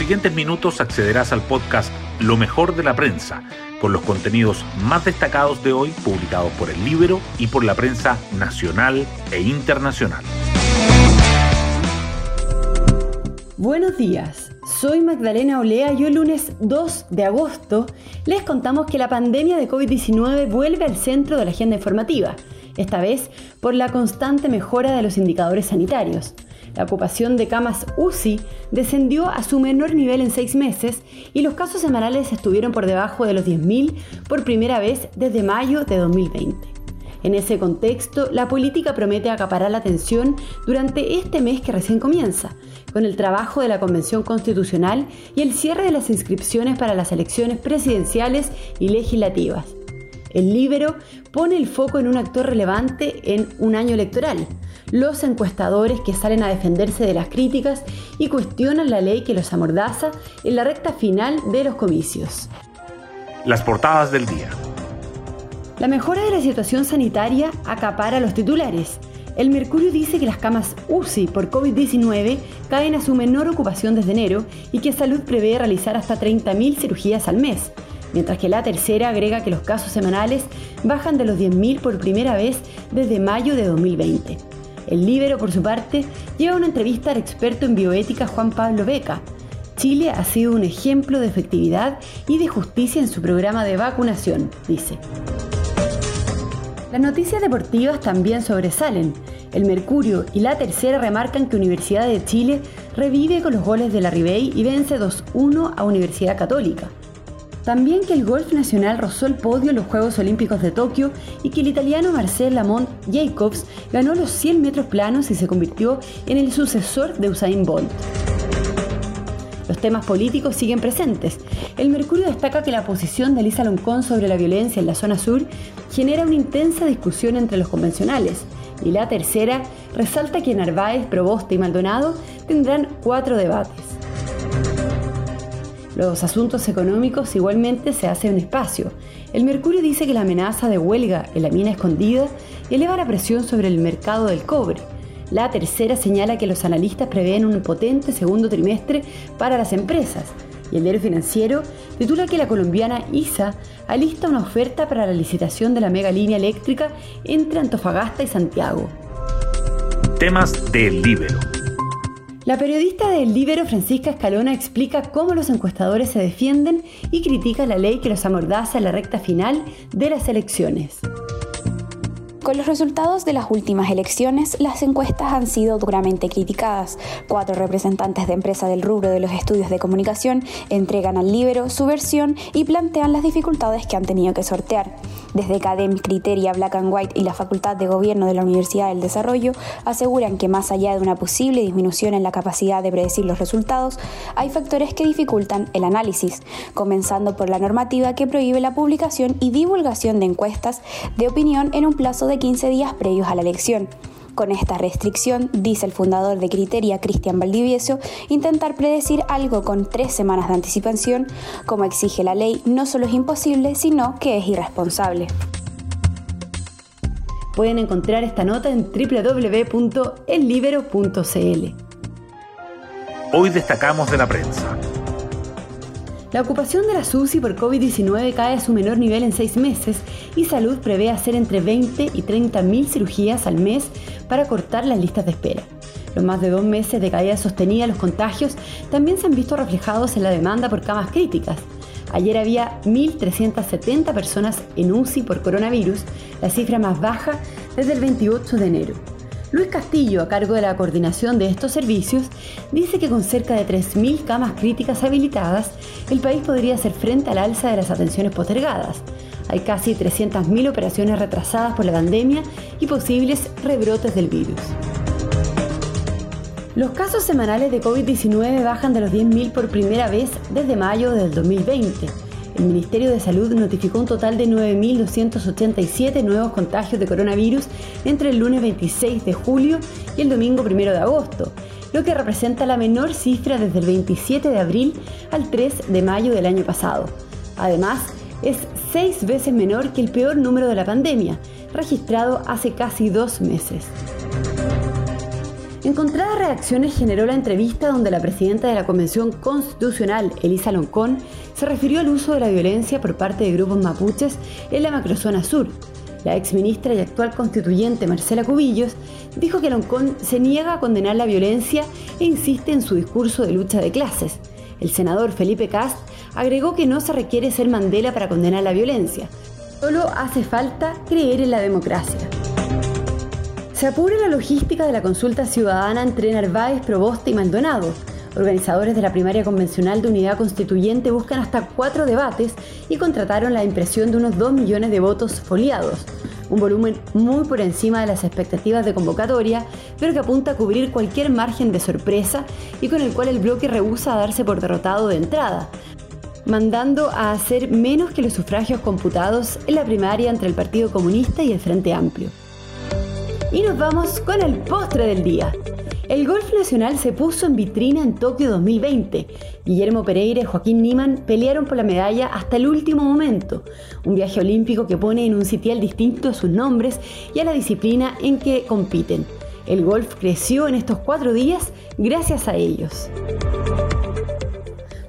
siguientes minutos accederás al podcast Lo mejor de la prensa, con los contenidos más destacados de hoy publicados por el Libro y por la prensa nacional e internacional. Buenos días, soy Magdalena Olea y hoy lunes 2 de agosto les contamos que la pandemia de COVID-19 vuelve al centro de la agenda informativa, esta vez por la constante mejora de los indicadores sanitarios. La ocupación de camas UCI descendió a su menor nivel en seis meses y los casos semanales estuvieron por debajo de los 10.000 por primera vez desde mayo de 2020. En ese contexto, la política promete acaparar la atención durante este mes que recién comienza, con el trabajo de la Convención Constitucional y el cierre de las inscripciones para las elecciones presidenciales y legislativas. El Libero pone el foco en un actor relevante en un año electoral, los encuestadores que salen a defenderse de las críticas y cuestionan la ley que los amordaza en la recta final de los comicios. Las portadas del día. La mejora de la situación sanitaria acapara los titulares. El Mercurio dice que las camas UCI por COVID-19 caen a su menor ocupación desde enero y que Salud prevé realizar hasta 30.000 cirugías al mes, mientras que la tercera agrega que los casos semanales bajan de los 10.000 por primera vez desde mayo de 2020. El Libero, por su parte, lleva una entrevista al experto en bioética Juan Pablo Beca. Chile ha sido un ejemplo de efectividad y de justicia en su programa de vacunación, dice. Las noticias deportivas también sobresalen. El Mercurio y la tercera remarcan que Universidad de Chile revive con los goles de la Ribey y vence 2-1 a Universidad Católica. También que el golf nacional rozó el podio en los Juegos Olímpicos de Tokio y que el italiano Marcel Lamont Jacobs ganó los 100 metros planos y se convirtió en el sucesor de Usain Bolt. Los temas políticos siguen presentes. El Mercurio destaca que la posición de Elisa Loncón sobre la violencia en la zona sur genera una intensa discusión entre los convencionales. Y la tercera resalta que Narváez, Proboste y Maldonado tendrán cuatro debates. Los asuntos económicos igualmente se hace un espacio. El Mercurio dice que la amenaza de huelga en la mina escondida eleva la presión sobre el mercado del cobre la tercera señala que los analistas prevén un potente segundo trimestre para las empresas. Y el diario financiero titula que la colombiana ISA alista una oferta para la licitación de la mega línea eléctrica entre Antofagasta y Santiago. Temas del Libero. La periodista del Libero Francisca Escalona explica cómo los encuestadores se defienden y critica la ley que los amordaza en la recta final de las elecciones. Con los resultados de las últimas elecciones, las encuestas han sido duramente criticadas. Cuatro representantes de empresa del rubro de los estudios de comunicación entregan al Libero su versión y plantean las dificultades que han tenido que sortear. Desde Academic Criteria, Black and White y la Facultad de Gobierno de la Universidad del Desarrollo aseguran que más allá de una posible disminución en la capacidad de predecir los resultados, hay factores que dificultan el análisis, comenzando por la normativa que prohíbe la publicación y divulgación de encuestas de opinión en un plazo de de 15 días previos a la elección. Con esta restricción, dice el fundador de Criteria, Cristian Valdivieso, intentar predecir algo con tres semanas de anticipación, como exige la ley, no solo es imposible, sino que es irresponsable. Pueden encontrar esta nota en www.ellibero.cl. Hoy destacamos de la prensa. La ocupación de la SUSI por COVID-19 cae a su menor nivel en seis meses y Salud prevé hacer entre 20 y 30 mil cirugías al mes para cortar las listas de espera. Los más de dos meses de caída sostenida los contagios también se han visto reflejados en la demanda por camas críticas. Ayer había 1.370 personas en UCI por coronavirus, la cifra más baja desde el 28 de enero. Luis Castillo, a cargo de la coordinación de estos servicios, dice que con cerca de 3.000 camas críticas habilitadas, el país podría hacer frente al alza de las atenciones postergadas. Hay casi 300.000 operaciones retrasadas por la pandemia y posibles rebrotes del virus. Los casos semanales de COVID-19 bajan de los 10.000 por primera vez desde mayo del 2020 el Ministerio de Salud notificó un total de 9.287 nuevos contagios de coronavirus entre el lunes 26 de julio y el domingo 1 de agosto, lo que representa la menor cifra desde el 27 de abril al 3 de mayo del año pasado. Además, es seis veces menor que el peor número de la pandemia, registrado hace casi dos meses. Encontradas reacciones generó la entrevista donde la presidenta de la Convención Constitucional, Elisa Loncón, se refirió al uso de la violencia por parte de grupos mapuches en la macrozona sur. La exministra y actual constituyente Marcela Cubillos dijo que Loncón se niega a condenar la violencia e insiste en su discurso de lucha de clases. El senador Felipe Cast agregó que no se requiere ser Mandela para condenar la violencia, solo hace falta creer en la democracia. Se apura la logística de la consulta ciudadana entre Narváez, Proboste y Maldonado. Organizadores de la primaria convencional de unidad constituyente buscan hasta cuatro debates y contrataron la impresión de unos 2 millones de votos foliados, un volumen muy por encima de las expectativas de convocatoria, pero que apunta a cubrir cualquier margen de sorpresa y con el cual el bloque rehúsa darse por derrotado de entrada, mandando a hacer menos que los sufragios computados en la primaria entre el Partido Comunista y el Frente Amplio. Y nos vamos con el postre del día. El golf nacional se puso en vitrina en Tokio 2020. Guillermo Pereira y Joaquín Niman pelearon por la medalla hasta el último momento. Un viaje olímpico que pone en un sitial distinto a sus nombres y a la disciplina en que compiten. El golf creció en estos cuatro días gracias a ellos.